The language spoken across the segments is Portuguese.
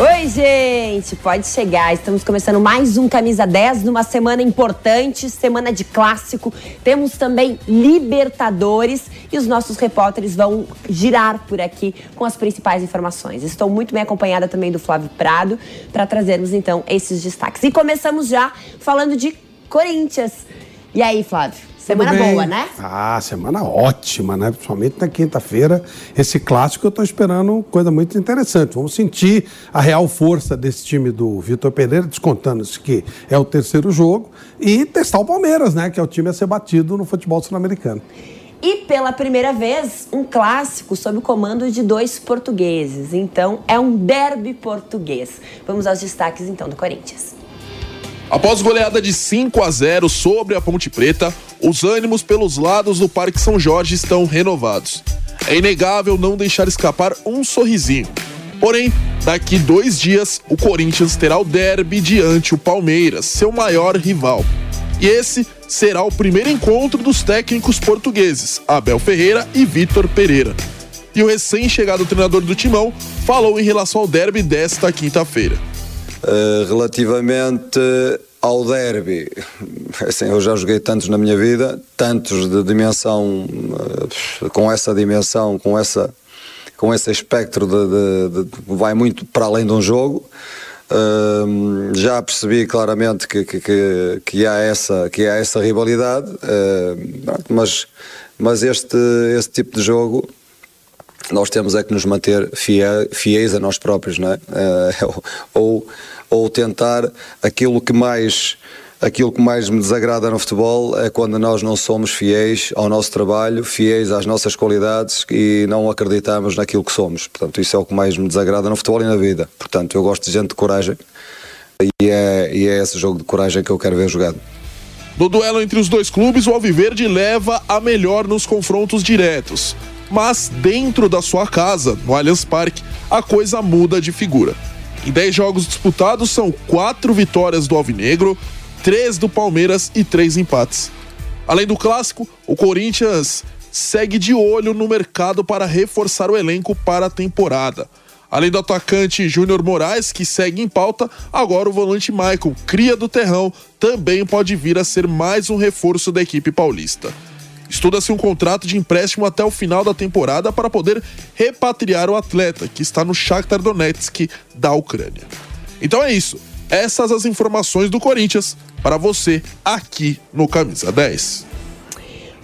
Oi, gente, pode chegar. Estamos começando mais um Camisa 10 numa semana importante, semana de clássico. Temos também Libertadores e os nossos repórteres vão girar por aqui com as principais informações. Estou muito bem acompanhada também do Flávio Prado para trazermos então esses destaques. E começamos já falando de Corinthians. E aí, Flávio? Semana boa, né? Ah, semana ótima, né? Principalmente na quinta-feira. Esse clássico eu estou esperando coisa muito interessante. Vamos sentir a real força desse time do Vitor Pereira, descontando-se que é o terceiro jogo, e testar o Palmeiras, né? Que é o time a ser batido no futebol sul-americano. E pela primeira vez, um clássico sob o comando de dois portugueses. Então, é um derby português. Vamos aos destaques então do Corinthians. Após goleada de 5 a 0 sobre a Ponte Preta, os ânimos pelos lados do Parque São Jorge estão renovados. É inegável não deixar escapar um sorrisinho. Porém, daqui dois dias, o Corinthians terá o derby diante o Palmeiras, seu maior rival. E esse será o primeiro encontro dos técnicos portugueses, Abel Ferreira e Vitor Pereira. E o recém-chegado treinador do Timão falou em relação ao derby desta quinta-feira. Uh, relativamente ao derby, assim, eu já joguei tantos na minha vida, tantos de dimensão, uh, com essa dimensão, com, essa, com esse espectro de, de, de vai muito para além de um jogo. Uh, já percebi claramente que, que, que, que, há essa, que há essa rivalidade, mas, mas este, este tipo de jogo nós temos é que nos manter fiéis, a nós próprios, não é? Uh, ou, ou tentar aquilo que mais aquilo que mais me desagrada no futebol é quando nós não somos fiéis ao nosso trabalho, fiéis às nossas qualidades e não acreditamos naquilo que somos. Portanto, isso é o que mais me desagrada no futebol e na vida. Portanto, eu gosto de gente de coragem e é, e é esse jogo de coragem que eu quero ver jogado. No duelo entre os dois clubes, o Alviverde leva a melhor nos confrontos diretos. Mas dentro da sua casa, no Allianz Parque, a coisa muda de figura. Em 10 jogos disputados, são 4 vitórias do Alvinegro, 3 do Palmeiras e 3 empates. Além do clássico, o Corinthians segue de olho no mercado para reforçar o elenco para a temporada. Além do atacante Júnior Moraes, que segue em pauta, agora o volante Michael, cria do Terrão, também pode vir a ser mais um reforço da equipe paulista. Estuda-se um contrato de empréstimo até o final da temporada para poder repatriar o atleta, que está no Shakhtar Donetsk da Ucrânia. Então é isso. Essas as informações do Corinthians para você aqui no Camisa 10.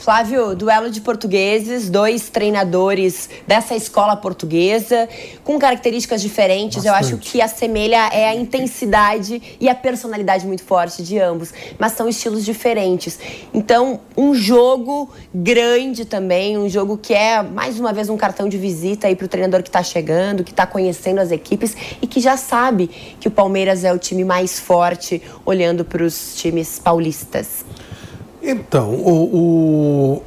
Flávio, duelo de portugueses, dois treinadores dessa escola portuguesa, com características diferentes. Bastante. Eu acho que assemelha é a intensidade e a personalidade muito forte de ambos, mas são estilos diferentes. Então, um jogo grande também, um jogo que é mais uma vez um cartão de visita aí para o treinador que está chegando, que está conhecendo as equipes e que já sabe que o Palmeiras é o time mais forte olhando para os times paulistas. Então, o, o,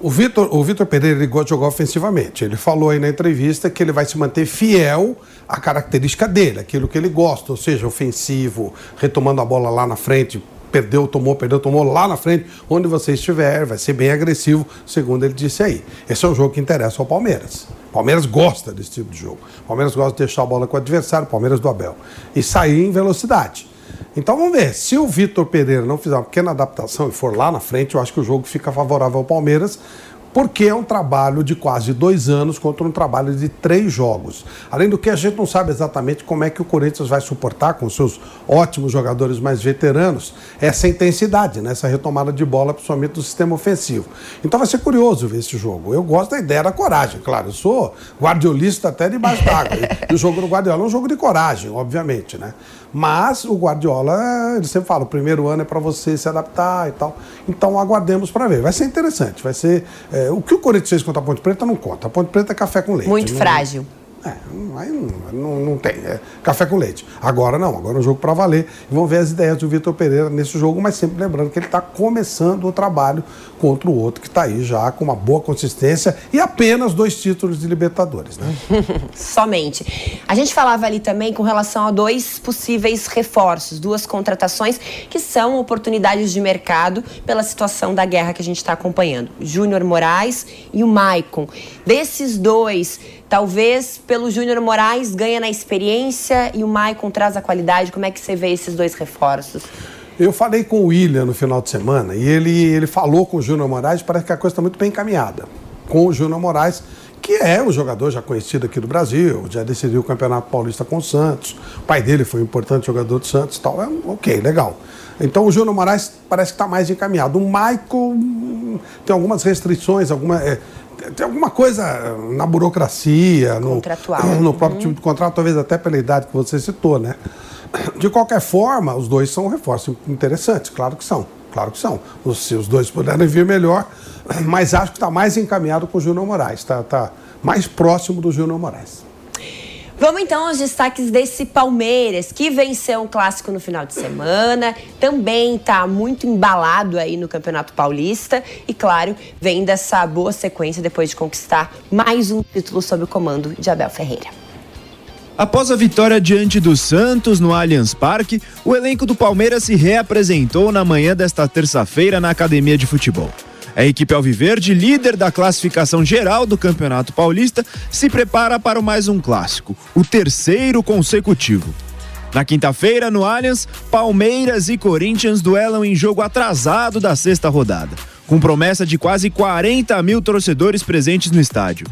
o Vitor o Vitor Pereira ele gosta de jogar ofensivamente. Ele falou aí na entrevista que ele vai se manter fiel à característica dele, aquilo que ele gosta, ou seja, ofensivo, retomando a bola lá na frente, perdeu, tomou, perdeu, tomou lá na frente, onde você estiver, vai ser bem agressivo, segundo ele disse aí. Esse é o jogo que interessa ao Palmeiras. Palmeiras gosta desse tipo de jogo. Palmeiras gosta de deixar a bola com o adversário, Palmeiras do Abel. E sair em velocidade. Então vamos ver. Se o Vitor Pereira não fizer uma pequena adaptação e for lá na frente, eu acho que o jogo fica favorável ao Palmeiras porque é um trabalho de quase dois anos contra um trabalho de três jogos. Além do que, a gente não sabe exatamente como é que o Corinthians vai suportar com seus ótimos jogadores mais veteranos essa intensidade, né? essa retomada de bola, principalmente do sistema ofensivo. Então vai ser curioso ver esse jogo. Eu gosto da ideia da coragem, claro. Eu sou guardiolista até debaixo d'água. e o jogo do Guardiola é um jogo de coragem, obviamente, né? Mas o Guardiola, ele sempre fala, o primeiro ano é para você se adaptar e tal. Então aguardemos para ver. Vai ser interessante, vai ser... É, o que o Corinthians fez contra a Ponte Preta não conta. A Ponte Preta é café com leite. Muito não, frágil. É, aí não, não, não, tem. É café com leite. Agora não, agora é um jogo para valer. E vamos ver as ideias do Vitor Pereira nesse jogo, mas sempre lembrando que ele está começando o trabalho contra o outro que está aí já com uma boa consistência e apenas dois títulos de Libertadores. Né? Somente. A gente falava ali também com relação a dois possíveis reforços, duas contratações que são oportunidades de mercado pela situação da guerra que a gente está acompanhando. Júnior Moraes e o Maicon. Desses dois, talvez pelo Júnior Moraes ganha na experiência e o Maicon traz a qualidade. Como é que você vê esses dois reforços? Eu falei com o William no final de semana e ele, ele falou com o Júnior Moraes, parece que a coisa está muito bem encaminhada. Com o Júnior Moraes, que é um jogador já conhecido aqui do Brasil, já decidiu o Campeonato Paulista com o Santos. O pai dele foi um importante jogador do Santos e tal. É, ok, legal. Então o Júnior Moraes parece que está mais encaminhado. O Michael tem algumas restrições, alguma. É, tem alguma coisa na burocracia, no, no próprio uhum. tipo de contrato, talvez até pela idade que você citou, né? De qualquer forma, os dois são reforços interessantes, claro que são. Claro que são. Se os dois puderem vir melhor, mas acho que está mais encaminhado com o Júnior Moraes, está tá mais próximo do Júnior Moraes. Vamos então aos destaques desse Palmeiras, que venceu um clássico no final de semana, também está muito embalado aí no Campeonato Paulista e, claro, vem dessa boa sequência depois de conquistar mais um título sob o comando de Abel Ferreira. Após a vitória diante do Santos no Allianz Parque, o elenco do Palmeiras se reapresentou na manhã desta terça-feira na academia de futebol. A equipe Alviverde, líder da classificação geral do Campeonato Paulista, se prepara para mais um clássico, o terceiro consecutivo. Na quinta-feira, no Allianz, Palmeiras e Corinthians duelam em jogo atrasado da sexta rodada, com promessa de quase 40 mil torcedores presentes no estádio.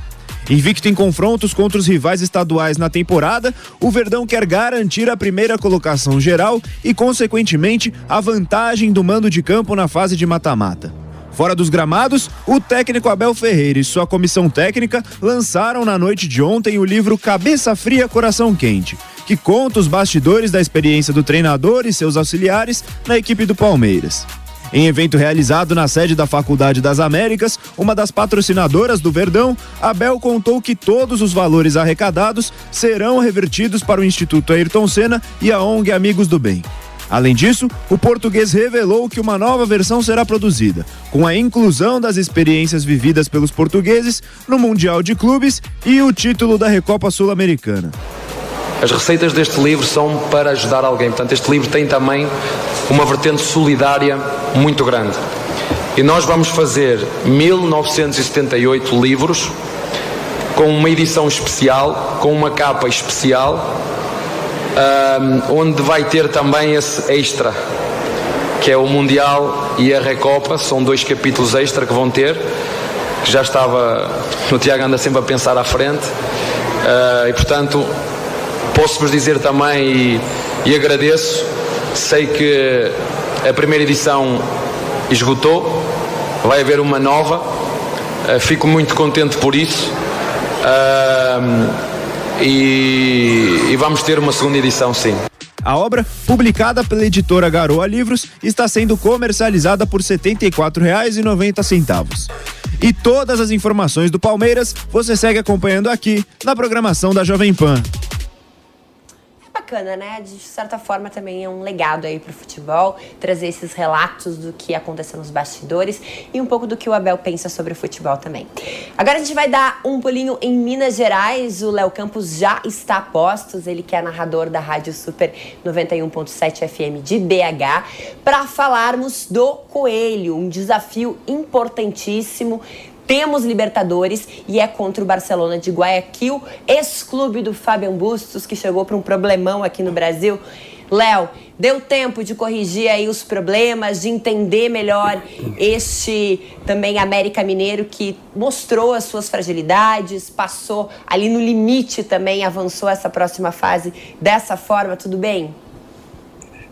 Invicto em confrontos contra os rivais estaduais na temporada, o Verdão quer garantir a primeira colocação geral e, consequentemente, a vantagem do mando de campo na fase de mata-mata. Fora dos gramados, o técnico Abel Ferreira e sua comissão técnica lançaram na noite de ontem o livro Cabeça Fria, Coração Quente, que conta os bastidores da experiência do treinador e seus auxiliares na equipe do Palmeiras. Em evento realizado na sede da Faculdade das Américas, uma das patrocinadoras do Verdão, Abel contou que todos os valores arrecadados serão revertidos para o Instituto Ayrton Senna e a ONG Amigos do Bem. Além disso, o português revelou que uma nova versão será produzida, com a inclusão das experiências vividas pelos portugueses no Mundial de Clubes e o título da Recopa Sul-Americana. As receitas deste livro são para ajudar alguém, portanto, este livro tem também uma vertente solidária muito grande. E nós vamos fazer 1978 livros com uma edição especial, com uma capa especial um, onde vai ter também esse extra, que é o Mundial e a Recopa, são dois capítulos extra que vão ter, já estava, o Tiago anda sempre a pensar à frente, uh, e portanto posso-vos dizer também e, e agradeço, sei que a primeira edição esgotou, vai haver uma nova, uh, fico muito contente por isso. Uh, e, e vamos ter uma segunda edição, sim. A obra, publicada pela editora Garoa Livros, está sendo comercializada por R$ 74,90. E todas as informações do Palmeiras você segue acompanhando aqui na programação da Jovem Pan bacana, né? De certa forma também é um legado aí pro futebol, trazer esses relatos do que aconteceu nos bastidores e um pouco do que o Abel pensa sobre o futebol também. Agora a gente vai dar um pulinho em Minas Gerais. O Léo Campos já está a postos, ele que é narrador da Rádio Super 91.7 FM de BH, para falarmos do Coelho, um desafio importantíssimo temos Libertadores e é contra o Barcelona de Guayaquil, ex-clube do Fabian Bustos, que chegou para um problemão aqui no Brasil. Léo, Deu tempo de corrigir aí os problemas, de entender melhor este também América Mineiro que mostrou as suas fragilidades, passou ali no limite também, avançou essa próxima fase dessa forma, tudo bem?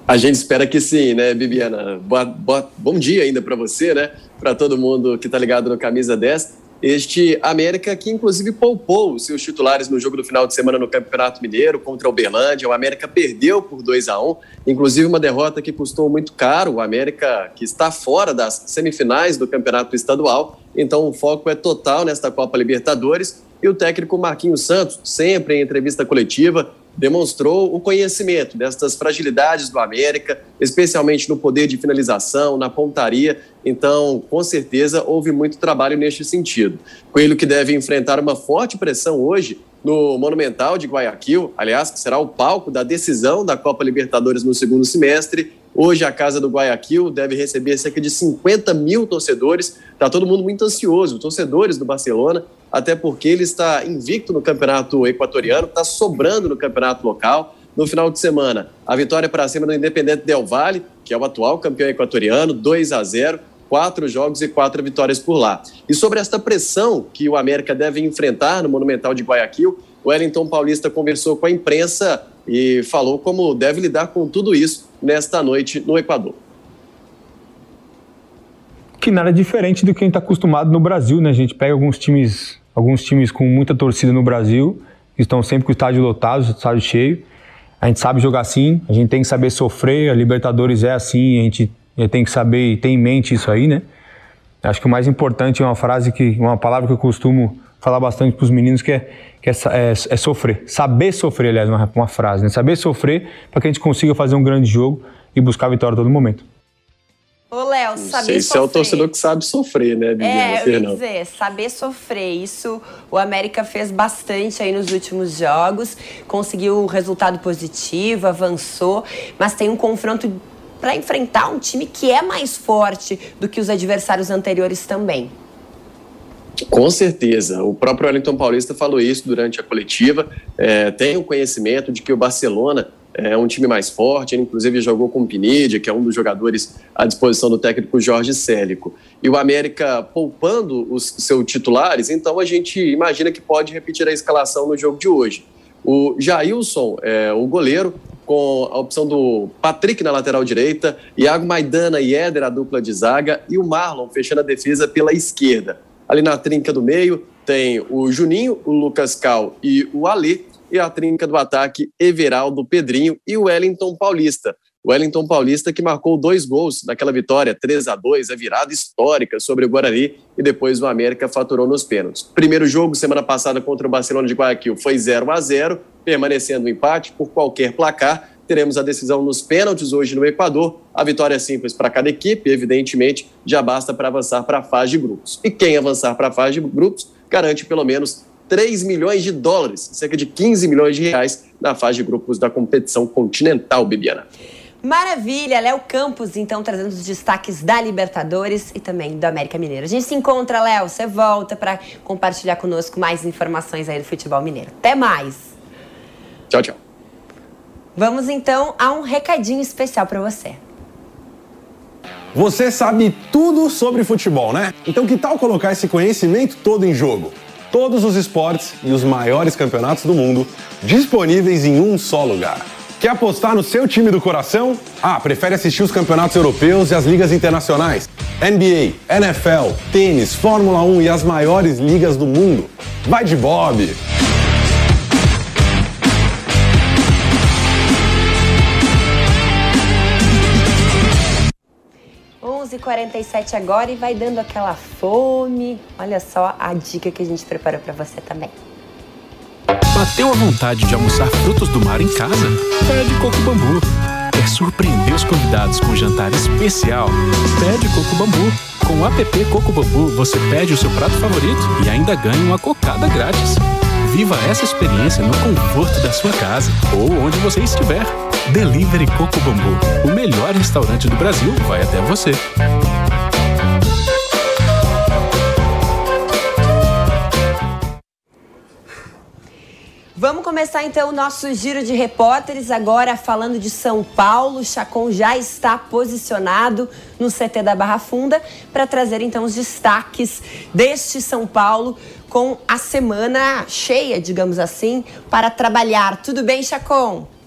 A gente espera que sim, né, Bibiana? Boa, boa, bom dia ainda para você, né? Para todo mundo que está ligado no Camisa 10. Este América que inclusive poupou os seus titulares no jogo do final de semana no Campeonato Mineiro contra o Uberlândia. O América perdeu por 2 a 1 inclusive uma derrota que custou muito caro. O América que está fora das semifinais do Campeonato Estadual. Então o foco é total nesta Copa Libertadores. E o técnico Marquinhos Santos, sempre em entrevista coletiva, demonstrou o conhecimento destas fragilidades do América, especialmente no poder de finalização, na pontaria. Então, com certeza, houve muito trabalho neste sentido. Coelho que deve enfrentar uma forte pressão hoje no Monumental de Guayaquil, aliás, que será o palco da decisão da Copa Libertadores no segundo semestre. Hoje, a Casa do Guayaquil deve receber cerca de 50 mil torcedores. Está todo mundo muito ansioso, torcedores do Barcelona, até porque ele está invicto no campeonato equatoriano, está sobrando no campeonato local. No final de semana, a vitória para cima do Independente Del Valle, que é o atual campeão equatoriano, 2 a 0 quatro jogos e quatro vitórias por lá. E sobre esta pressão que o América deve enfrentar no Monumental de Guayaquil, o Wellington Paulista conversou com a imprensa e falou como deve lidar com tudo isso nesta noite no Equador. Que nada diferente do que a gente está acostumado no Brasil, né? A gente pega alguns times, alguns times com muita torcida no Brasil, que estão sempre com o estádio lotado, o estádio cheio. A gente sabe jogar assim, a gente tem que saber sofrer, a Libertadores é assim, a gente tem que saber e ter em mente isso aí, né? Acho que o mais importante é uma frase que, uma palavra que eu costumo falar bastante para os meninos que é, que é, é, é, sofrer. Saber sofrer, aliás, uma, uma frase, né? Saber sofrer para que a gente consiga fazer um grande jogo e buscar a vitória a todo momento. Ô, Léo, saber Esse sofrer. é o torcedor que sabe sofrer, né, Bibiana É, eu ia dizer, saber sofrer. Isso o América fez bastante aí nos últimos jogos, conseguiu um resultado positivo, avançou, mas tem um confronto para enfrentar um time que é mais forte do que os adversários anteriores também. Com certeza. O próprio Wellington Paulista falou isso durante a coletiva. É, tem o conhecimento de que o Barcelona é um time mais forte. Ele, inclusive, jogou com o Pineda, que é um dos jogadores à disposição do técnico Jorge Célico. E o América poupando os seus titulares, então a gente imagina que pode repetir a escalação no jogo de hoje. O Jailson, é, o goleiro, com a opção do Patrick na lateral direita, Iago Maidana e Éder, a dupla de zaga, e o Marlon fechando a defesa pela esquerda. Ali na trinca do meio tem o Juninho, o Lucas Cal e o Alê, e a trinca do ataque, Everaldo, Pedrinho e o Wellington Paulista. O Wellington Paulista que marcou dois gols naquela vitória 3 a 2 a virada histórica sobre o Guarani e depois o América faturou nos pênaltis. Primeiro jogo semana passada contra o Barcelona de Guayaquil foi 0 a 0, permanecendo o empate por qualquer placar. Teremos a decisão nos pênaltis hoje no Equador. A vitória é simples para cada equipe, evidentemente, já basta para avançar para a fase de grupos. E quem avançar para a fase de grupos garante pelo menos 3 milhões de dólares, cerca de 15 milhões de reais, na fase de grupos da competição continental, Bibiana. Maravilha, Léo Campos, então, trazendo os destaques da Libertadores e também do América Mineiro. A gente se encontra, Léo, você volta para compartilhar conosco mais informações aí do futebol mineiro. Até mais. Tchau, tchau. Vamos então a um recadinho especial para você. Você sabe tudo sobre futebol, né? Então que tal colocar esse conhecimento todo em jogo? Todos os esportes e os maiores campeonatos do mundo disponíveis em um só lugar. Quer apostar no seu time do coração? Ah, prefere assistir os campeonatos europeus e as ligas internacionais? NBA, NFL, tênis, Fórmula 1 e as maiores ligas do mundo? Vai de Bob! 11h47 agora e vai dando aquela fome. Olha só a dica que a gente preparou para você também. Bateu a vontade de almoçar frutos do mar em casa? Pede Coco Bambu. Quer surpreender os convidados com um jantar especial? Pede Coco Bambu. Com o app Coco Bambu, você pede o seu prato favorito e ainda ganha uma cocada grátis. Viva essa experiência no conforto da sua casa ou onde você estiver. Delivery Coco Bambu. O melhor restaurante do Brasil vai até você. Vamos começar então o nosso giro de repórteres agora falando de São Paulo. Chacon já está posicionado no CT da Barra Funda para trazer então os destaques deste São Paulo com a semana cheia, digamos assim, para trabalhar. Tudo bem, Chacon?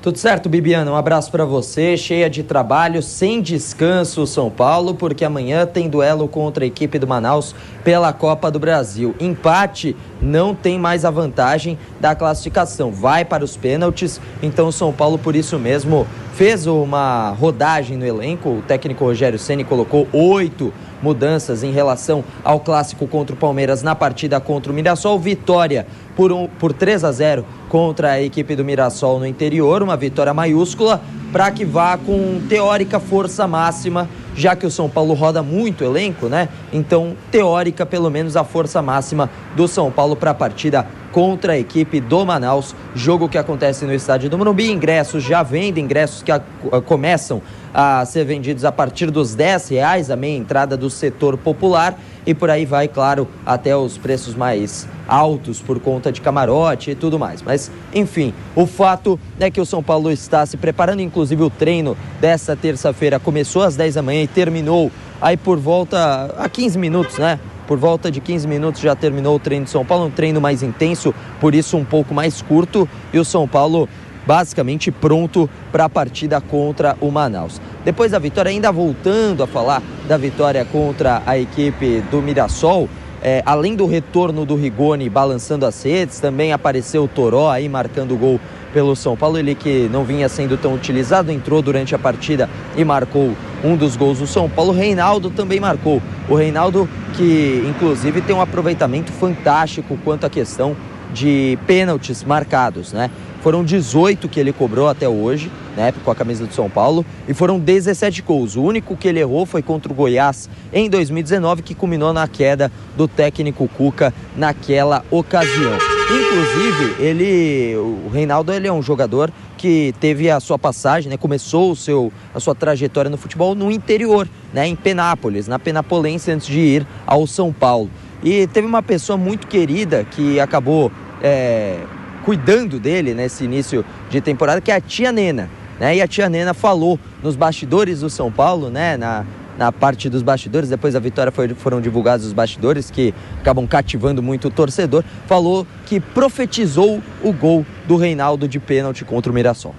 Tudo certo, Bibiana? Um abraço para você. Cheia de trabalho, sem descanso, São Paulo, porque amanhã tem duelo contra a equipe do Manaus pela Copa do Brasil. Empate não tem mais a vantagem da classificação. Vai para os pênaltis. Então, São Paulo, por isso mesmo, fez uma rodagem no elenco. O técnico Rogério Ceni colocou oito mudanças em relação ao clássico contra o Palmeiras na partida contra o Mirassol. Vitória por, um, por 3 a 0 contra a equipe do Mirassol no interior, uma vitória maiúscula para que vá com teórica força máxima, já que o São Paulo roda muito elenco, né? Então, teórica, pelo menos a força máxima do São Paulo para a partida contra a equipe do Manaus, jogo que acontece no estádio do Morumbi. Ingressos já vendem, ingressos que a, a, começam a ser vendidos a partir dos 10 reais, a meia entrada do setor popular e por aí vai, claro, até os preços mais altos por conta de camarote e tudo mais. Mas, enfim, o fato é que o São Paulo está se preparando, inclusive o treino dessa terça-feira começou às 10 da manhã e terminou aí por volta a 15 minutos, né? Por volta de 15 minutos já terminou o treino de São Paulo, um treino mais intenso, por isso um pouco mais curto, e o São Paulo basicamente pronto para a partida contra o Manaus. Depois da vitória, ainda voltando a falar da vitória contra a equipe do Mirassol, é, além do retorno do Rigoni balançando as redes, também apareceu o Toró aí marcando o gol pelo São Paulo. Ele que não vinha sendo tão utilizado, entrou durante a partida e marcou um dos gols do São Paulo. O Reinaldo também marcou. O Reinaldo que inclusive tem um aproveitamento fantástico quanto à questão de pênaltis marcados, né? Foram 18 que ele cobrou até hoje, né, com a camisa do São Paulo, e foram 17 gols. O único que ele errou foi contra o Goiás em 2019, que culminou na queda do técnico Cuca naquela ocasião. Inclusive, ele, o Reinaldo, ele é um jogador que teve a sua passagem, né, começou o seu, a sua trajetória no futebol no interior, né, em Penápolis, na Penapolense, antes de ir ao São Paulo. E teve uma pessoa muito querida que acabou é, cuidando dele nesse início de temporada, que é a tia Nena. Né? E a tia Nena falou nos bastidores do São Paulo, né? na, na parte dos bastidores, depois da vitória foi, foram divulgados os bastidores que acabam cativando muito o torcedor, falou que profetizou o gol do Reinaldo de pênalti contra o Mirassol.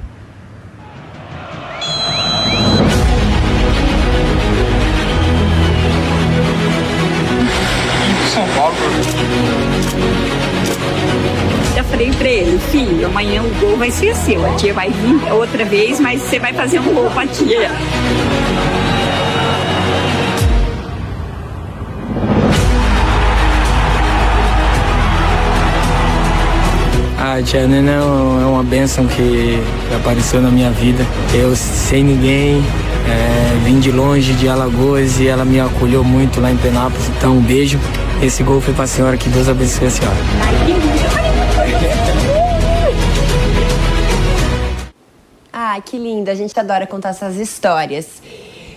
São Paulo já falei pra ele, filho, amanhã o gol vai ser seu. A tia vai vir outra vez, mas você vai fazer um gol pra tia. A tia Nena é uma benção que apareceu na minha vida. Eu, sem ninguém, é, vim de longe, de Alagoas, e ela me acolheu muito lá em Penápolis. Então, um beijo. Esse gol foi pra senhora, que Deus abençoe a senhora. Ah, que lindo, a gente adora contar essas histórias.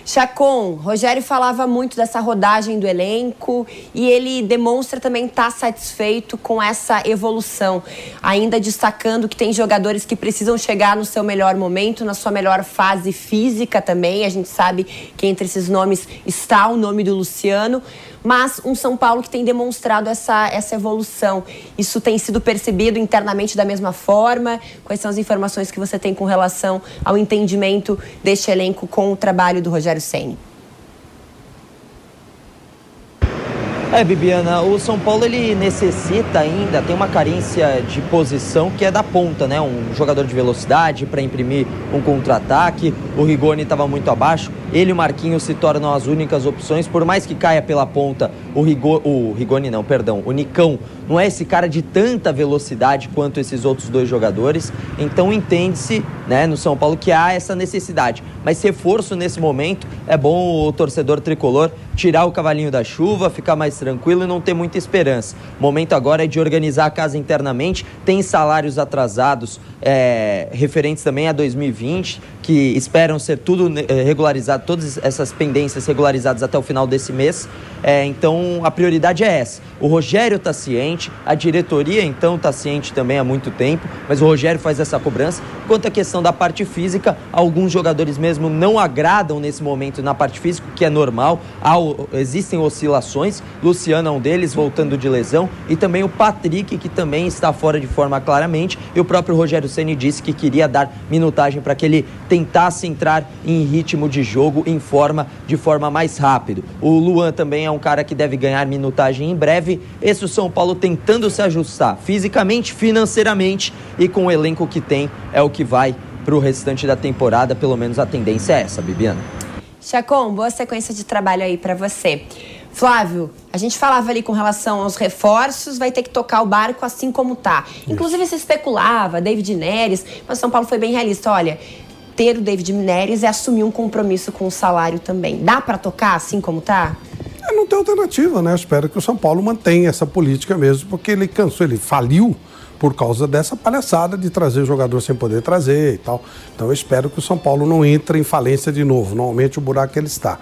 Chacon, Rogério falava muito dessa rodagem do elenco e ele demonstra também estar tá satisfeito com essa evolução, ainda destacando que tem jogadores que precisam chegar no seu melhor momento, na sua melhor fase física também. A gente sabe que entre esses nomes está o nome do Luciano, mas um São Paulo que tem demonstrado essa, essa evolução. Isso tem sido percebido internamente da mesma forma? Quais são as informações que você tem com relação ao entendimento deste elenco com o trabalho do Rogério Ceni? É, Bibiana, o São Paulo ele necessita ainda, tem uma carência de posição que é da ponta, né? Um jogador de velocidade para imprimir um contra-ataque. O Rigoni estava muito abaixo. Ele e o Marquinhos se tornam as únicas opções, por mais que caia pela ponta o, Rigo, o Rigoni, não, perdão, o Nicão não é esse cara de tanta velocidade quanto esses outros dois jogadores. Então entende-se, né, no São Paulo que há essa necessidade. Mas reforço nesse momento é bom o torcedor tricolor tirar o cavalinho da chuva, ficar mais tranquilo e não ter muita esperança. O momento agora é de organizar a casa internamente, tem salários atrasados é, referentes também a 2020, que esperam ser tudo é, regularizado todas essas pendências regularizadas até o final desse mês. É, então a prioridade é essa. O Rogério está ciente, a diretoria então está ciente também há muito tempo, mas o Rogério faz essa cobrança. Quanto à questão da parte física, alguns jogadores mesmo não agradam nesse momento na parte física, que é normal. Há, existem oscilações. Luciano é um deles, voltando de lesão, e também o Patrick, que também está fora de forma claramente. E o próprio Rogério Ceni disse que queria dar minutagem para que ele tentasse entrar em ritmo de jogo, em forma, de forma mais rápido. O Luan também é um cara que deve ganhar minutagem em breve. Esse o São Paulo tentando se ajustar fisicamente, financeiramente e com o elenco que tem é o que vai para o restante da temporada. Pelo menos a tendência é essa, Bibiana. Chacon, boa sequência de trabalho aí para você. Flávio, a gente falava ali com relação aos reforços, vai ter que tocar o barco assim como tá. Inclusive se especulava, David Neres, mas São Paulo foi bem realista. Olha, ter o David Neres é assumir um compromisso com o salário também. Dá para tocar assim como tá? É, não tem alternativa, né? Eu espero que o São Paulo mantenha essa política mesmo, porque ele cansou, ele faliu por causa dessa palhaçada de trazer jogador sem poder trazer e tal. Então eu espero que o São Paulo não entre em falência de novo. Normalmente o buraco que ele está.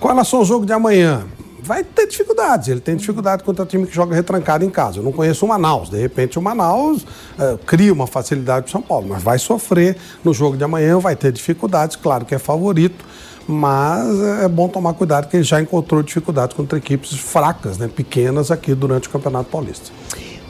Com relação ao jogo de amanhã, vai ter dificuldades. Ele tem dificuldade contra time que joga retrancado em casa. Eu não conheço o Manaus. De repente, o Manaus uh, cria uma facilidade para o São Paulo, mas vai sofrer no jogo de amanhã, vai ter dificuldades. Claro que é favorito, mas é bom tomar cuidado que ele já encontrou dificuldades contra equipes fracas, né, pequenas aqui durante o Campeonato Paulista.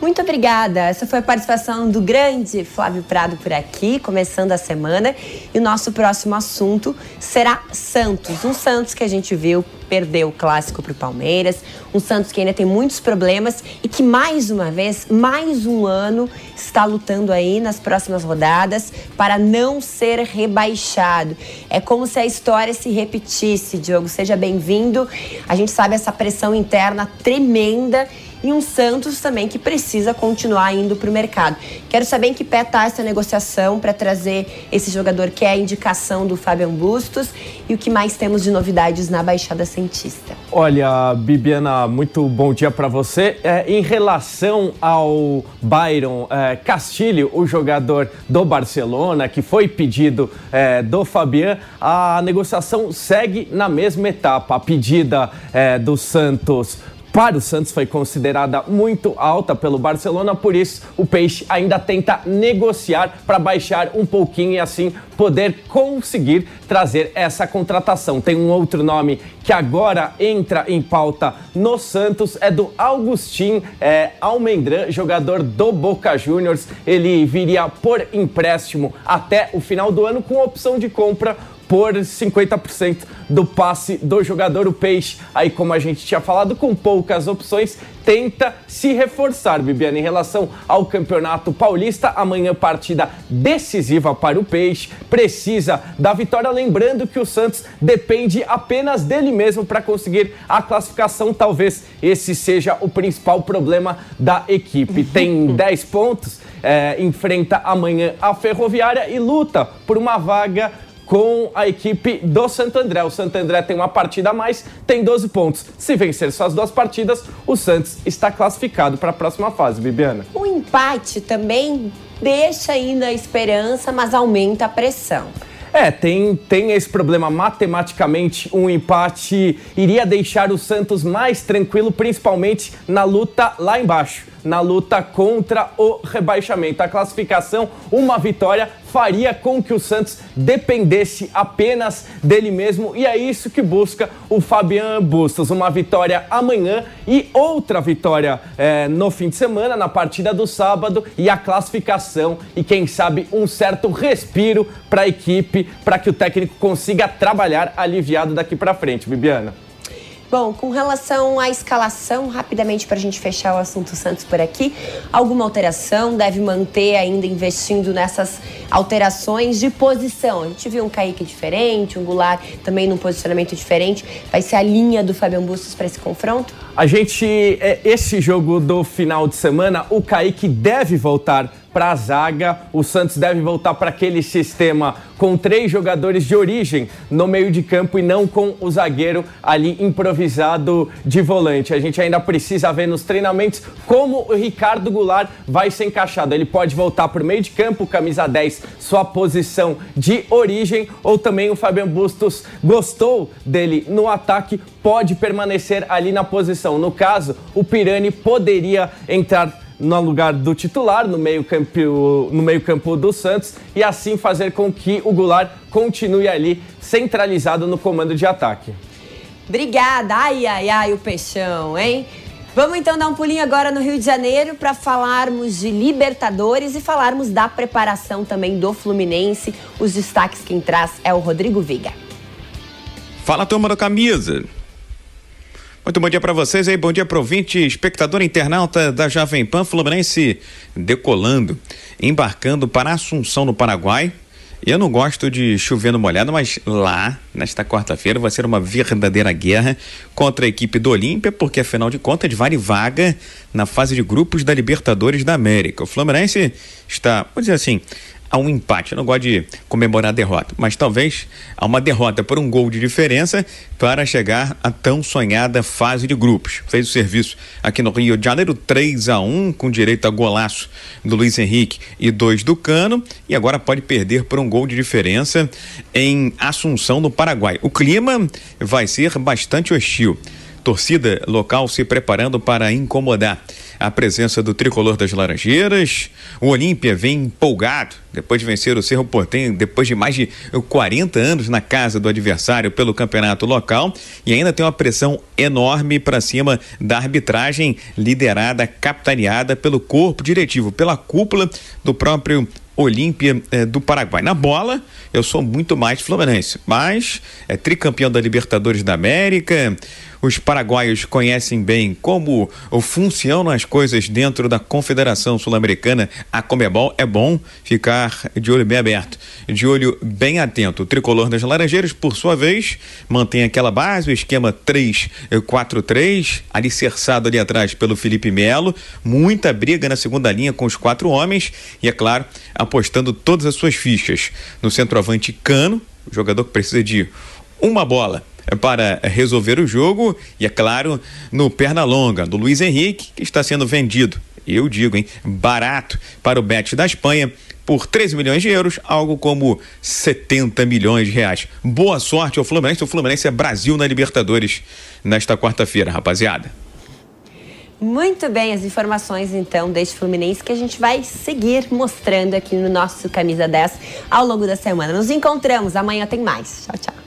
Muito obrigada. Essa foi a participação do grande Flávio Prado por aqui, começando a semana. E o nosso próximo assunto será Santos. Um Santos que a gente viu perder o clássico para o Palmeiras. Um Santos que ainda tem muitos problemas e que, mais uma vez, mais um ano, está lutando aí nas próximas rodadas para não ser rebaixado. É como se a história se repetisse, Diogo. Seja bem-vindo. A gente sabe essa pressão interna tremenda e um Santos também que precisa continuar indo para o mercado. Quero saber em que pé está essa negociação para trazer esse jogador que é a indicação do Fabian Bustos e o que mais temos de novidades na Baixada Santista. Olha, Bibiana, muito bom dia para você. É, em relação ao Byron é, Castilho, o jogador do Barcelona, que foi pedido é, do Fabian, a negociação segue na mesma etapa. A pedida é, do Santos para o Santos foi considerada muito alta pelo Barcelona, por isso o Peixe ainda tenta negociar para baixar um pouquinho e assim poder conseguir trazer essa contratação. Tem um outro nome que agora entra em pauta no Santos, é do Augustin é, Almendran, jogador do Boca Juniors. Ele viria por empréstimo até o final do ano com opção de compra por 50% do passe do jogador. O Peixe, aí como a gente tinha falado, com poucas opções, tenta se reforçar, Bibiana, em relação ao Campeonato Paulista. Amanhã partida decisiva para o Peixe, precisa da vitória, lembrando que o Santos depende apenas dele mesmo para conseguir a classificação. Talvez esse seja o principal problema da equipe. Tem 10 pontos, é, enfrenta amanhã a Ferroviária e luta por uma vaga com a equipe do Santo André. O Santo André tem uma partida a mais, tem 12 pontos. Se vencer suas duas partidas, o Santos está classificado para a próxima fase, Bibiana. O empate também deixa ainda a esperança, mas aumenta a pressão. É, tem, tem esse problema. Matematicamente, um empate iria deixar o Santos mais tranquilo, principalmente na luta lá embaixo na luta contra o rebaixamento. A classificação, uma vitória, faria com que o Santos dependesse apenas dele mesmo e é isso que busca o Fabian Bustos. Uma vitória amanhã e outra vitória é, no fim de semana, na partida do sábado e a classificação e quem sabe um certo respiro para a equipe, para que o técnico consiga trabalhar aliviado daqui para frente, Bibiana. Bom, com relação à escalação, rapidamente para a gente fechar o assunto Santos por aqui, alguma alteração? Deve manter ainda investindo nessas alterações de posição? A gente viu um Kaique diferente, um Goulart também num posicionamento diferente. Vai ser a linha do Fabian Bustos para esse confronto? A gente, é, esse jogo do final de semana, o Kaique deve voltar para a zaga. O Santos deve voltar para aquele sistema com três jogadores de origem no meio de campo e não com o zagueiro ali improvisado de volante. A gente ainda precisa ver nos treinamentos como o Ricardo Goulart vai ser encaixado. Ele pode voltar para o meio de campo, camisa 10 sua posição de origem, ou também o Fabian Bustos gostou dele no ataque, pode permanecer ali na posição. No caso, o Pirani poderia entrar no lugar do titular no meio-campo no meio -campo do Santos e assim fazer com que o Goulart continue ali centralizado no comando de ataque. Obrigada. Ai, ai, ai, o peixão, hein? Vamos então dar um pulinho agora no Rio de Janeiro para falarmos de Libertadores e falarmos da preparação também do Fluminense. Os destaques quem traz é o Rodrigo Viga. Fala, turma do Camisa. Muito bom dia para vocês aí, bom dia ouvinte, espectador internauta da Jovem Pan Fluminense decolando, embarcando para Assunção no Paraguai. Eu não gosto de chover no molhado, mas lá, nesta quarta-feira, vai ser uma verdadeira guerra contra a equipe do Olímpia, porque afinal de contas vale vaga na fase de grupos da Libertadores da América. O Fluminense está, vou dizer assim, a um empate. Eu não gosto de comemorar a derrota, mas talvez a uma derrota por um gol de diferença para chegar à tão sonhada fase de grupos. Fez o serviço aqui no Rio de Janeiro, 3 a 1 com direito a golaço do Luiz Henrique e dois do Cano, e agora pode perder por um gol de diferença em Assunção, no Paraguai. O clima vai ser bastante hostil torcida local se preparando para incomodar a presença do tricolor das Laranjeiras. O Olímpia vem empolgado depois de vencer o Cerro Portenho, depois de mais de 40 anos na casa do adversário pelo campeonato local e ainda tem uma pressão enorme para cima da arbitragem liderada, capitaneada pelo corpo diretivo, pela cúpula do próprio Olímpia eh, do Paraguai. Na bola, eu sou muito mais Fluminense, mas é tricampeão da Libertadores da América, os paraguaios conhecem bem como funcionam as coisas dentro da Confederação Sul-Americana, a Comebol, é bom ficar de olho bem aberto, de olho bem atento. O tricolor das Laranjeiras, por sua vez, mantém aquela base, o esquema 3-4-3, alicerçado ali atrás pelo Felipe Melo, muita briga na segunda linha com os quatro homens e, é claro, apostando todas as suas fichas. No centroavante Cano, jogador que precisa de uma bola para resolver o jogo e, é claro, no perna longa do Luiz Henrique, que está sendo vendido, eu digo, hein, barato para o Bet da Espanha por 13 milhões de euros, algo como 70 milhões de reais. Boa sorte ao Fluminense. O Fluminense é Brasil na Libertadores nesta quarta-feira, rapaziada. Muito bem, as informações então deste Fluminense que a gente vai seguir mostrando aqui no nosso Camisa 10 ao longo da semana. Nos encontramos, amanhã tem mais. Tchau, tchau.